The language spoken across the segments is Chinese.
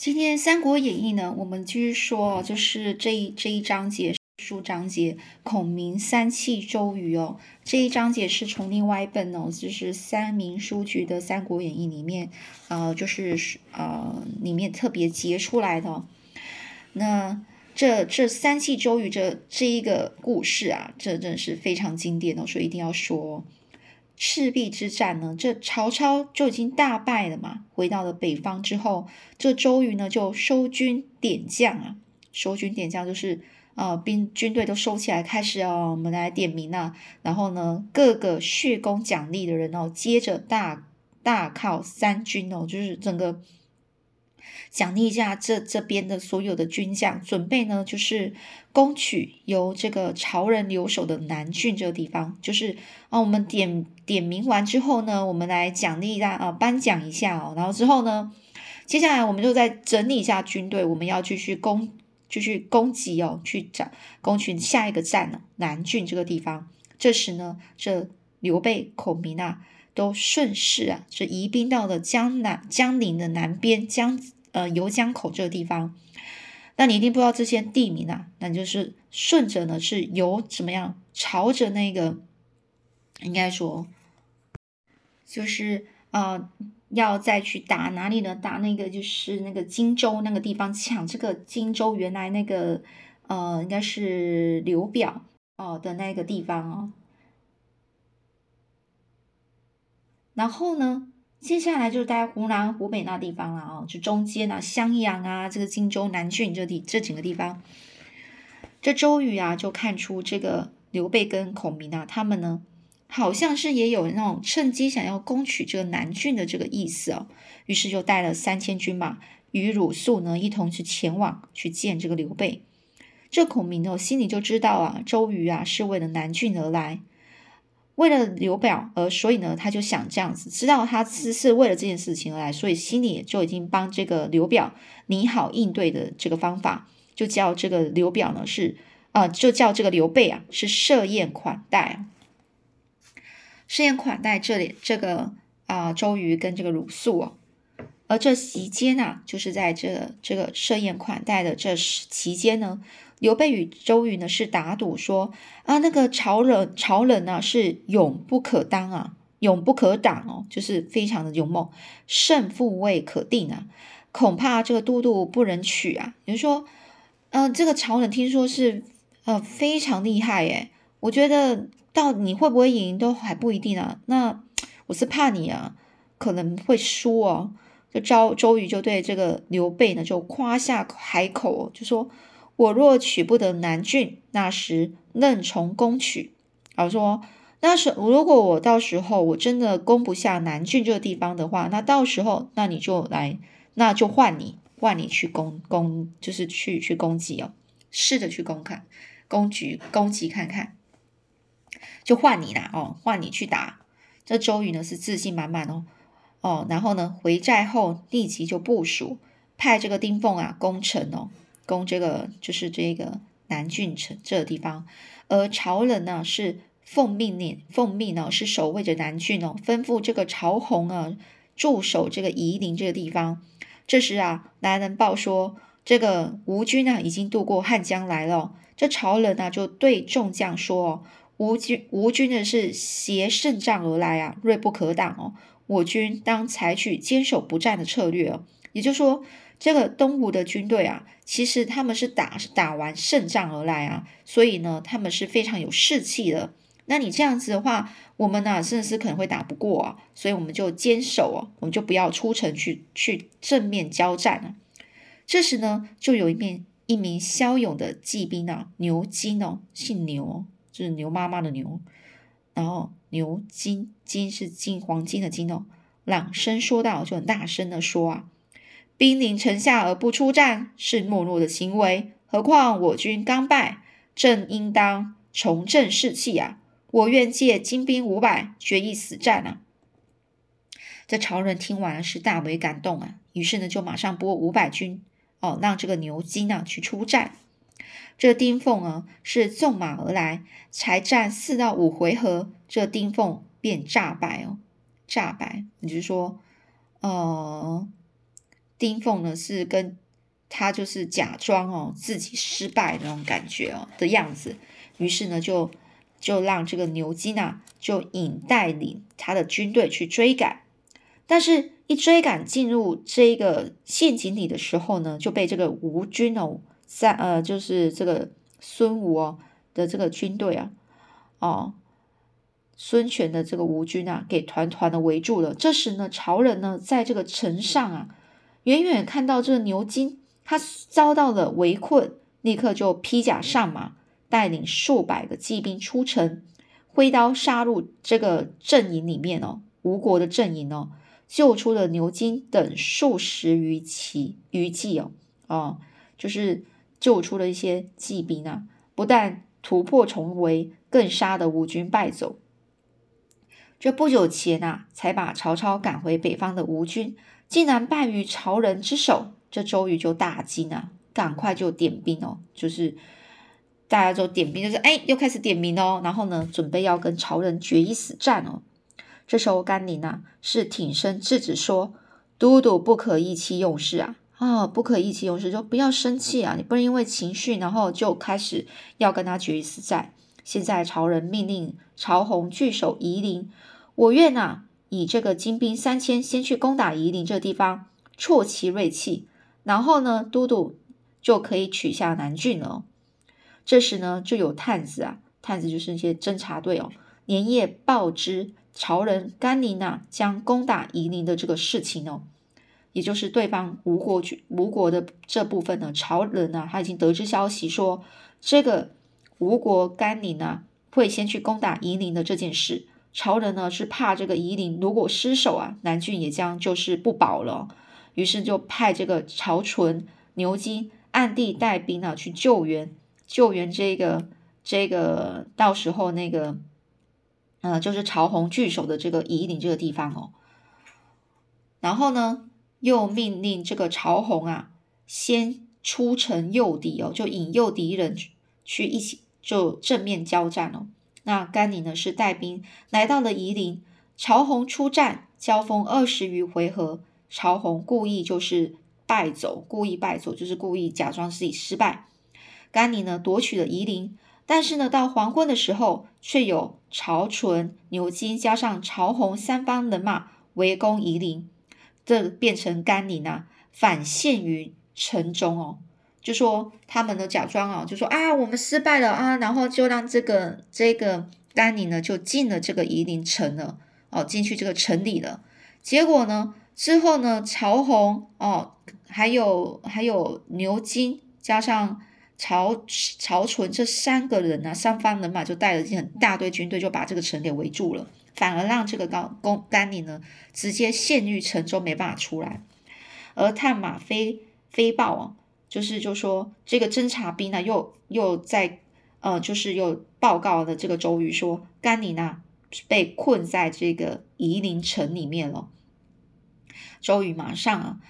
今天《三国演义》呢，我们继续说，就是这一这一章节书章节，孔明三气周瑜哦。这一章节是从另外一本哦，就是三明书局的《三国演义》里面，呃，就是呃里面特别截出来的。那这这三气周瑜这这一个故事啊，这真的是非常经典哦，所以一定要说。赤壁之战呢，这曹操就已经大败了嘛。回到了北方之后，这周瑜呢就收军点将啊，收军点将就是呃兵军队都收起来，开始哦，我们来点名啊。然后呢，各个血功奖励的人哦，接着大大靠三军哦，就是整个。奖励一下这这边的所有的军将，准备呢就是攻取由这个曹人留守的南郡这个地方。就是啊，我们点点名完之后呢，我们来奖励一下啊，颁奖一下哦。然后之后呢，接下来我们就再整理一下军队，我们要继续攻，继续攻击哦，去找攻取下一个站呢，南郡这个地方。这时呢，这刘备、孔明啊，都顺势啊，是移兵到了江南江陵的南边江。呃，游江口这个地方，那你一定不知道这些地名啊，那你就是顺着呢，是由怎么样，朝着那个，应该说，就是呃，要再去打哪里呢？打那个就是那个荆州那个地方，抢这个荆州原来那个呃，应该是刘表哦的那个地方哦，然后呢？接下来就待湖南、湖北那地方了哦，就中间啊，襄阳啊，这个荆州、南郡这地这几个地方。这周瑜啊，就看出这个刘备跟孔明啊，他们呢，好像是也有那种趁机想要攻取这个南郡的这个意思哦。于是就带了三千军马，与鲁肃呢一同去前往去见这个刘备。这孔明呢，心里就知道啊，周瑜啊是为了南郡而来。为了刘表，而所以呢，他就想这样子，知道他是是为了这件事情而来，所以心里就已经帮这个刘表拟好应对的这个方法，就叫这个刘表呢是啊，就叫这个刘备啊是设宴款待，设宴款待这里这个啊周瑜跟这个鲁肃哦，而这席间啊，就是在这这个设宴款待的这期间呢。刘备与周瑜呢是打赌说啊，那个曹仁曹仁呢是勇不可当啊，勇不可挡哦，就是非常的勇猛，胜负未可定啊，恐怕这个都督不能取啊。也就是说，呃，这个曹仁听说是呃非常厉害诶，我觉得到你会不会赢都还不一定啊。那我是怕你啊，可能会输哦。就周周瑜就对这个刘备呢就夸下海口，就说。我若取不得南郡，那时任从攻取。好说，那时如果我到时候我真的攻不下南郡这个地方的话，那到时候那你就来，那就换你，换你去攻攻，就是去去攻击哦，试着去攻看，攻局攻击看看，就换你啦哦，换你去打。这周瑜呢是自信满满哦哦，然后呢回寨后立即就部署，派这个丁奉啊攻城哦。攻这个就是这个南郡城这个地方，而曹仁呢是奉命令，奉命呢是守卫着南郡哦，吩咐这个曹洪啊驻守这个夷陵这个地方。这时啊，来人报说，这个吴军啊已经渡过汉江来了。这曹仁呢就对众将说：“吴军吴军呢是挟胜仗而来啊，锐不可挡哦。我军当采取坚守不战的策略哦。”也就是说。这个东吴的军队啊，其实他们是打打完胜仗而来啊，所以呢，他们是非常有士气的。那你这样子的话，我们呢，真的是可能会打不过啊，所以我们就坚守哦，我们就不要出城去去正面交战了。这时呢，就有一面一名骁勇的骑兵啊，牛金哦，姓牛，就是牛妈妈的牛，然后牛金金是金黄金的金哦，朗声说道，就很大声的说啊。兵临城下而不出战，是懦弱的行为。何况我军刚败，正应当重振士气啊！我愿借精兵五百，决一死战啊！这曹仁听完是大为感动啊，于是呢就马上拨五百军哦，让这个牛金啊去出战。这丁奉啊是纵马而来，才战四到五回合，这丁奉便诈败哦，诈败，也就是说，呃。丁奉呢是跟他就是假装哦自己失败那种感觉哦的样子，于是呢就就让这个牛金啊就引带领他的军队去追赶，但是一追赶进入这个陷阱里的时候呢，就被这个吴军哦在呃就是这个孙吴哦的这个军队啊哦。孙权的这个吴军啊，给团团的围住了。这时呢，曹仁呢，在这个城上啊，远远看到这牛金，他遭到了围困，立刻就披甲上马，带领数百个骑兵出城，挥刀杀入这个阵营里面哦，吴国的阵营哦，救出了牛金等数十余骑余骑哦，哦，就是救出了一些骑兵啊，不但突破重围，更杀得吴军败走。这不久前呐，才把曹操赶回北方的吴军，竟然败于曹仁之手，这周瑜就大惊啊，赶快就点兵哦，就是大家就点兵，就是哎，又开始点名哦，然后呢，准备要跟曹仁决一死战哦。这时候甘宁啊，是挺身制止说：“都督不可意气用事啊，啊，不可意气用事，就不要生气啊，你不能因为情绪，然后就开始要跟他决一死战。现在曹仁命令曹洪据守夷陵。”我愿呐，以这个精兵三千，先去攻打夷陵这地方，挫其锐气，然后呢，都督就可以取下南郡了。这时呢，就有探子啊，探子就是那些侦察队哦，连夜报知曹仁、甘宁呐，将攻打夷陵的这个事情哦，也就是对方吴国吴国的这部分呢，曹仁呢，他已经得知消息说，这个吴国甘宁呢，会先去攻打夷陵的这件事。朝人呢是怕这个夷陵如果失守啊，南郡也将就是不保了，于是就派这个曹纯、牛金暗地带兵啊去救援，救援这个这个到时候那个，呃，就是曹洪据守的这个夷陵这个地方哦。然后呢，又命令这个曹洪啊，先出城诱敌哦，就引诱敌人去一起就正面交战哦。那甘宁呢是带兵来到了夷陵，曹洪出战，交锋二十余回合，曹洪故意就是败走，故意败走就是故意假装自己失败。甘宁呢夺取了夷陵，但是呢到黄昏的时候，却有曹纯、牛金加上曹洪三方人马围攻夷陵，这变成甘宁啊反陷于城中哦。就说他们呢假装啊，就说啊我们失败了啊，然后就让这个这个甘宁呢就进了这个夷陵城了哦，进去这个城里了。结果呢之后呢，曹洪哦，还有还有牛金加上曹曹纯这三个人呢，三方人马就带了一很大堆军队，就把这个城给围住了，反而让这个高公甘宁呢直接陷于城中，没办法出来。而探马飞飞报啊。就是就说这个侦察兵呢，又又在呃，就是又报告了这个周瑜说，甘宁啊被困在这个夷陵城里面了。周瑜马上啊，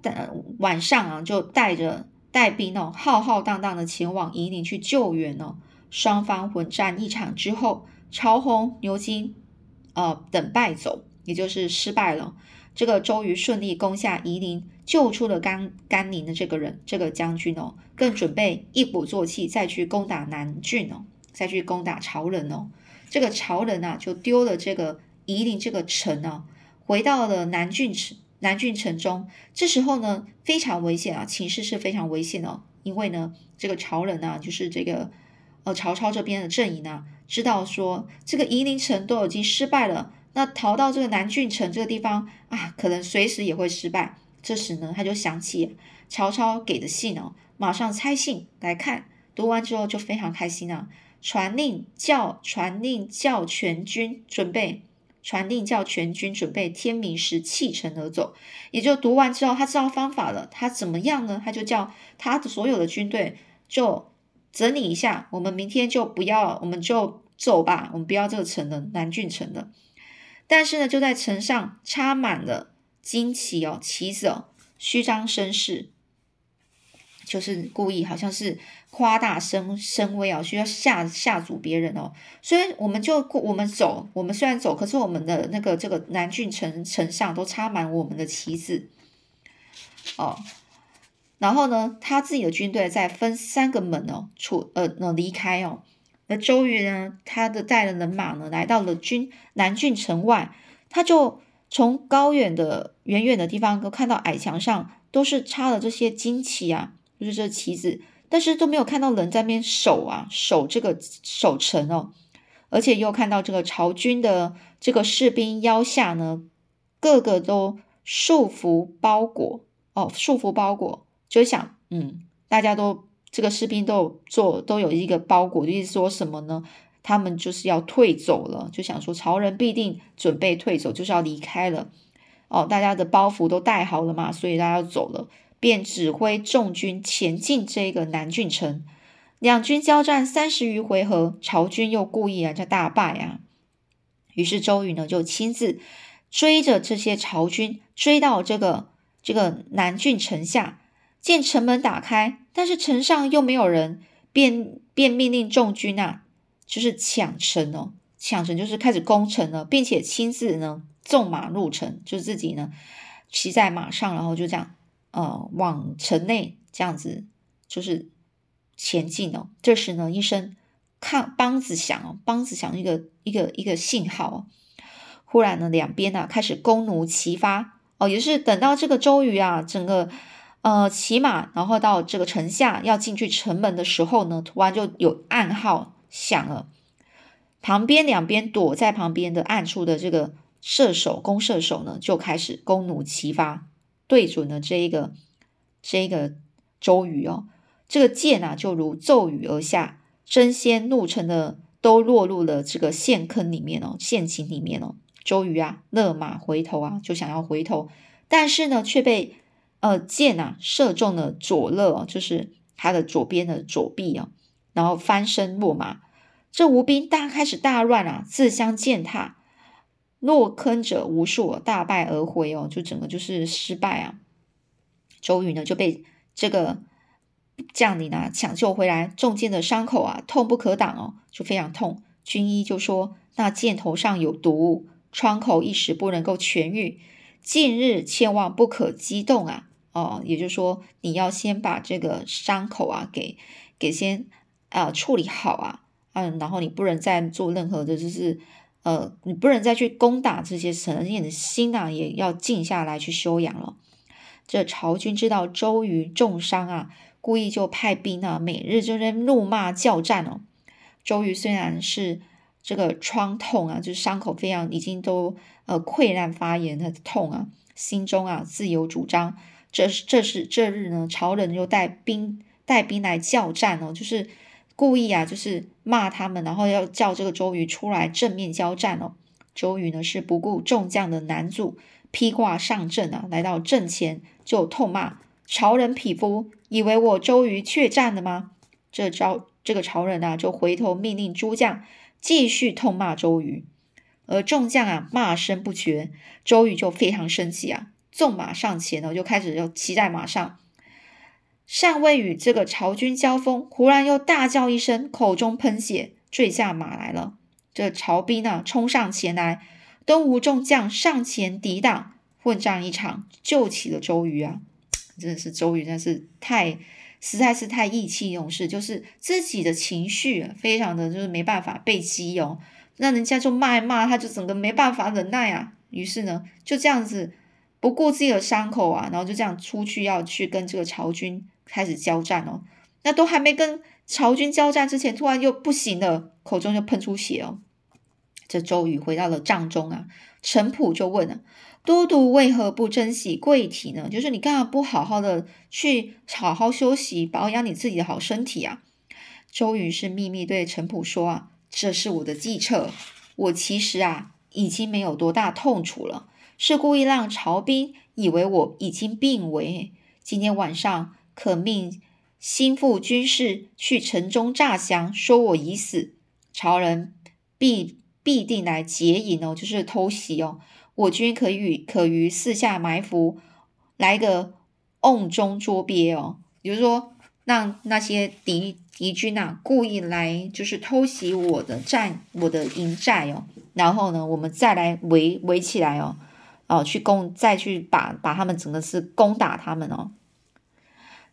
等晚上啊，就带着带兵哦，浩浩荡荡的前往夷陵去救援哦。双方混战一场之后，曹洪、牛金呃等败走，也就是失败了。这个周瑜顺利攻下夷陵，救出了甘甘宁的这个人，这个将军哦，更准备一鼓作气再去攻打南郡哦，再去攻打曹仁哦。这个曹仁啊，就丢了这个夷陵这个城啊，回到了南郡城南郡城中。这时候呢，非常危险啊，情势是非常危险哦，因为呢，这个曹仁啊，就是这个呃曹操这边的阵营啊，知道说这个夷陵城都已经失败了。那逃到这个南郡城这个地方啊，可能随时也会失败。这时呢，他就想起曹操给的信哦，马上拆信来看。读完之后就非常开心啊，传令叫传令叫全军准备，传令叫全军准备，天明时弃城而走。也就读完之后，他知道方法了。他怎么样呢？他就叫他的所有的军队就整理一下，我们明天就不要，我们就走吧，我们不要这个城了，南郡城了。但是呢，就在城上插满了旌旗哦，旗子哦，虚张声势，就是故意好像是夸大声声威哦，需要吓吓阻别人哦。所以我们就我们走，我们虽然走，可是我们的那个这个南郡城城上都插满我们的旗子。哦。然后呢，他自己的军队再分三个门哦，出呃呃离开哦。那周瑜呢，他的带了人马呢，来到了军南郡城外，他就从高远的远远的地方都看到矮墙上都是插了这些旌旗啊，就是这旗子，但是都没有看到人在那边守啊，守这个守城哦。而且又看到这个曹军的这个士兵腰下呢，个个都束缚包裹哦，束缚包裹，就想，嗯，大家都这个士兵都有做，都有一个包裹，就是说什么呢？他们就是要退走了，就想说曹人必定准备退走，就是要离开了哦。大家的包袱都带好了嘛，所以大家要走了，便指挥众军前进这个南郡城。两军交战三十余回合，曹军又故意啊，这大败啊。于是周瑜呢，就亲自追着这些曹军，追到这个这个南郡城下，见城门打开，但是城上又没有人，便便命令众军啊，就是抢城哦，抢城就是开始攻城了，并且亲自呢纵马入城，就自己呢骑在马上，然后就这样呃往城内这样子，就是。前进哦，这时呢，一声看梆子响哦，梆子响一个一个一个信号哦。忽然呢，两边呢开始弓弩齐发哦，也是等到这个周瑜啊，整个呃骑马，然后到这个城下要进去城门的时候呢，突然就有暗号响了，旁边两边躲在旁边的暗处的这个射手弓射手呢，就开始弓弩齐发，对准了这一个这一个周瑜哦。这个箭啊，就如骤雨而下，争先怒沉的都落入了这个陷坑里面哦，陷阱里面哦。周瑜啊，勒马回头啊，就想要回头，但是呢，却被呃箭啊射中了左肋，就是他的左边的左臂啊，然后翻身落马。这吴兵大开始大乱啊，自相践踏，落坑者无数，大败而回哦，就整个就是失败啊。周瑜呢就被这个。将领呢抢救回来，中箭的伤口啊，痛不可挡哦，就非常痛。军医就说那箭头上有毒，创口一时不能够痊愈，近日千万不可激动啊！哦，也就是说你要先把这个伤口啊给给先啊处理好啊，嗯，然后你不能再做任何的，就是呃，你不能再去攻打这些城，你的心啊也要静下来去休养了。这曹军知道周瑜重伤啊。故意就派兵啊，每日就在怒骂叫战哦。周瑜虽然是这个疮痛啊，就是伤口非常已经都呃溃烂发炎的痛啊，心中啊自有主张。这是这是这日呢，曹仁又带兵带兵来叫战哦，就是故意啊，就是骂他们，然后要叫这个周瑜出来正面交战哦。周瑜呢是不顾众将的难阻，披挂上阵啊，来到阵前就痛骂。曹仁匹夫，以为我周瑜怯战了吗？这招这个曹仁啊，就回头命令诸将继续痛骂周瑜，而众将啊骂声不绝，周瑜就非常生气啊，纵马上前呢，就开始要骑在马上，尚未与这个曹军交锋，忽然又大叫一声，口中喷血，坠下马来了。这曹兵呢冲上前来，东吴众将上前抵挡，混战一场，救起了周瑜啊。真的是周瑜，真是太实在是太意气用事，就是自己的情绪非常的就是没办法被激哦，那人家就骂一骂，他就整个没办法忍耐啊。于是呢，就这样子不顾自己的伤口啊，然后就这样出去要去跟这个曹军开始交战哦。那都还没跟曹军交战之前，突然又不行了，口中就喷出血哦。这周瑜回到了帐中啊，陈普就问了。都督为何不珍惜贵体呢？就是你干嘛不好好的去好好休息，保养你自己的好身体啊？周瑜是秘密对陈普说啊，这是我的计策。我其实啊，已经没有多大痛楚了，是故意让曹兵以为我已经病危。今天晚上可命心腹军士去城中诈降，说我已死，曹人必必定来劫营哦，就是偷袭哦。我军可与可于四下埋伏，来个瓮中捉鳖哦。比如说，让那些敌敌军啊，故意来就是偷袭我的寨，我的营寨哦。然后呢，我们再来围围起来哦。哦，去攻，再去把把他们整个是攻打他们哦。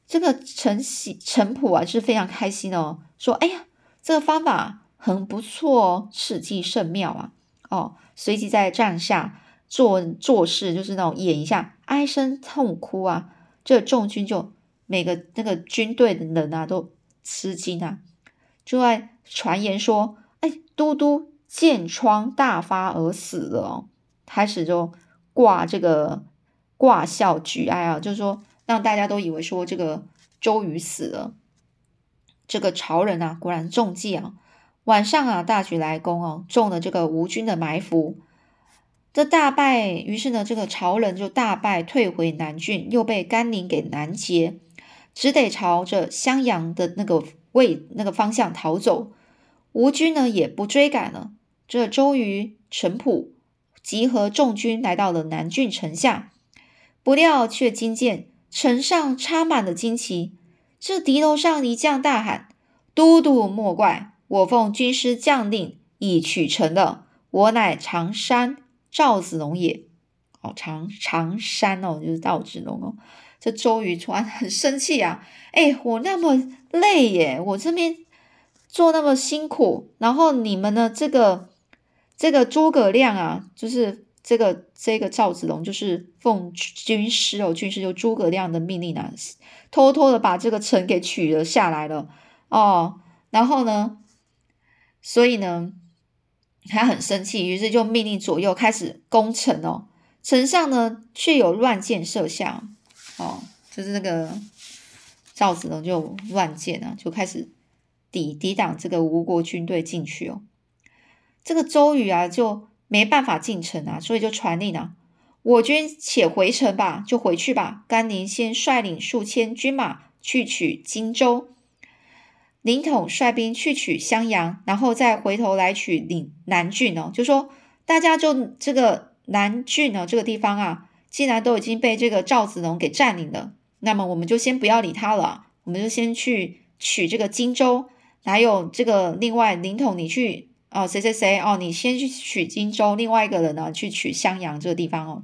这个陈喜陈普啊是非常开心哦，说：“哎呀，这个方法很不错哦，事迹甚妙啊！”哦，随即在帐下做做事，就是那种演一下，哀声痛哭啊。这众军就每个那个军队的人啊都吃惊啊，就在传言说：“哎，都督箭疮大发而死了。”开始就挂这个挂孝举哀啊，就是说。让大家都以为说这个周瑜死了，这个曹仁啊果然中计啊，晚上啊大举来攻哦，中了这个吴军的埋伏，这大败，于是呢这个曹仁就大败退回南郡，又被甘宁给拦截，只得朝着襄阳的那个位那个方向逃走。吴军呢也不追赶了，这周瑜、陈普集合众军来到了南郡城下，不料却惊见。城上插满了旌旗，这敌楼上一将大喊：“都督莫怪，我奉军师将令，已取城了。我乃常山赵子龙也。”哦，常常山哦，就是赵子龙哦。这周瑜突然很生气啊！哎，我那么累耶，我这边做那么辛苦，然后你们呢？这个这个诸葛亮啊，就是。这个这个赵子龙就是奉军师哦，军师就诸葛亮的命令啊，偷偷的把这个城给取了下来了哦。然后呢，所以呢，他很生气，于是就命令左右开始攻城哦。城上呢，却有乱箭射下哦，就是那个赵子龙就乱箭啊，就开始抵抵挡这个吴国军队进去哦。这个周瑜啊，就。没办法进城啊，所以就传令啊，我军且回城吧，就回去吧。甘宁先率领数千军马去取荆州，凌统率兵去取襄阳，然后再回头来取岭南郡哦。就说大家就这个南郡呢这个地方啊，既然都已经被这个赵子龙给占领了，那么我们就先不要理他了，我们就先去取这个荆州，还有这个另外凌统你去。哦，谁谁谁哦，你先去取荆州，另外一个人呢去取襄阳这个地方哦，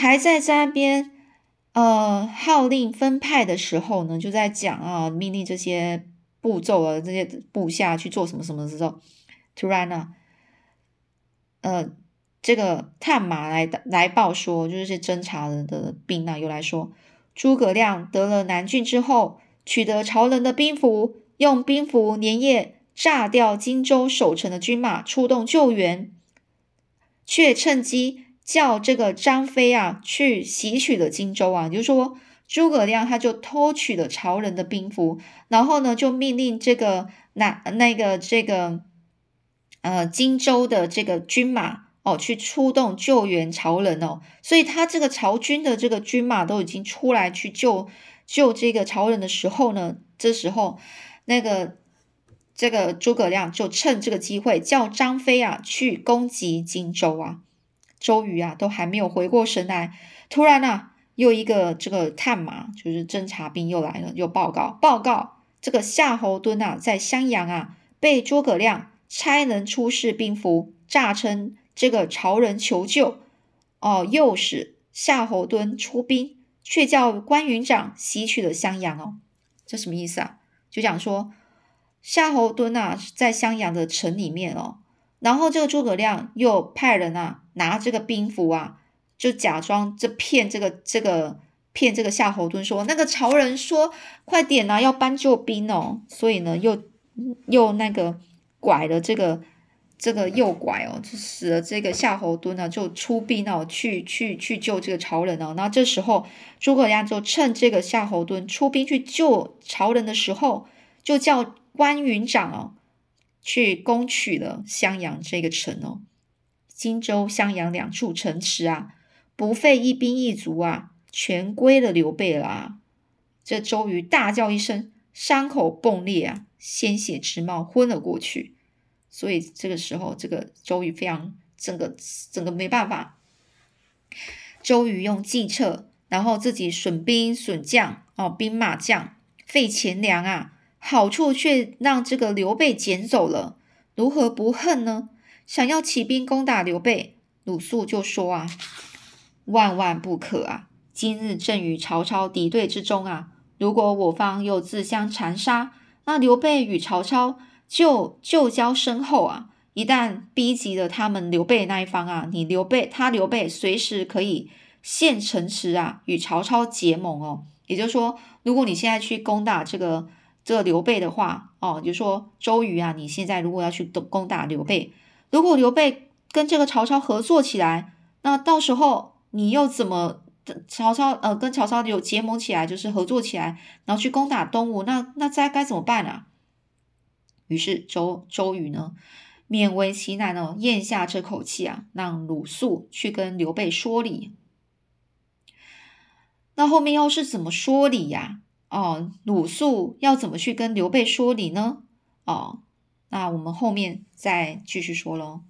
还在在那边呃号令分派的时候呢，就在讲啊，命令这些步骤啊，这些部下去做什么什么的时候，突然呢，呃，这个探马来来报说，就是这侦察人的兵呢，又来说，诸葛亮得了南郡之后，取得曹仁的兵符，用兵符连夜。炸掉荆州守城的军马，出动救援，却趁机叫这个张飞啊去袭取了荆州啊。就是说，诸葛亮他就偷取了曹仁的兵符，然后呢，就命令这个那那个这个呃荆州的这个军马哦去出动救援曹仁哦。所以他这个曹军的这个军马都已经出来去救救这个曹仁的时候呢，这时候那个。这个诸葛亮就趁这个机会叫张飞啊去攻击荆州啊，周瑜啊都还没有回过神来，突然啊又一个这个探马就是侦察兵又来了，又报告报告这个夏侯惇啊在襄阳啊被诸葛亮差人出示兵符，诈称这个曹仁求救哦，诱使夏侯惇出兵，却叫关云长西去了襄阳哦，这什么意思啊？就讲说。夏侯惇啊，在襄阳的城里面哦，然后这个诸葛亮又派人啊拿这个兵符啊，就假装这骗这个这个骗这个夏侯惇说，那个曹仁说快点呐，要搬救兵哦，所以呢又又那个拐了这个这个诱拐哦，就使得这个夏侯惇呢就出兵哦去去去救这个曹仁哦，然后这时候诸葛亮就趁这个夏侯惇出兵去救曹仁的时候，就叫。关云长哦，去攻取了襄阳这个城哦，荆州、襄阳两处城池啊，不费一兵一卒啊，全归了刘备了啊。这周瑜大叫一声，伤口迸裂啊，鲜血直冒，昏了过去。所以这个时候，这个周瑜非常整个整个没办法。周瑜用计策，然后自己损兵损将哦，兵马将费钱粮啊。好处却让这个刘备捡走了，如何不恨呢？想要起兵攻打刘备，鲁肃就说啊：“万万不可啊！今日正与曹操敌对之中啊，如果我方又自相残杀，那刘备与曹操就旧交深厚啊。一旦逼急了他们刘备那一方啊，你刘备他刘备随时可以献城池啊，与曹操结盟哦。也就是说，如果你现在去攻打这个这个刘备的话哦，就说周瑜啊，你现在如果要去攻攻打刘备，如果刘备跟这个曹操合作起来，那到时候你又怎么曹操呃跟曹操有结盟起来，就是合作起来，然后去攻打东吴，那那该该怎么办啊？于是周周瑜呢，勉为其难哦，咽下这口气啊，让鲁肃去跟刘备说理。那后面又是怎么说理呀？哦，鲁肃要怎么去跟刘备说理呢？哦，那我们后面再继续说喽。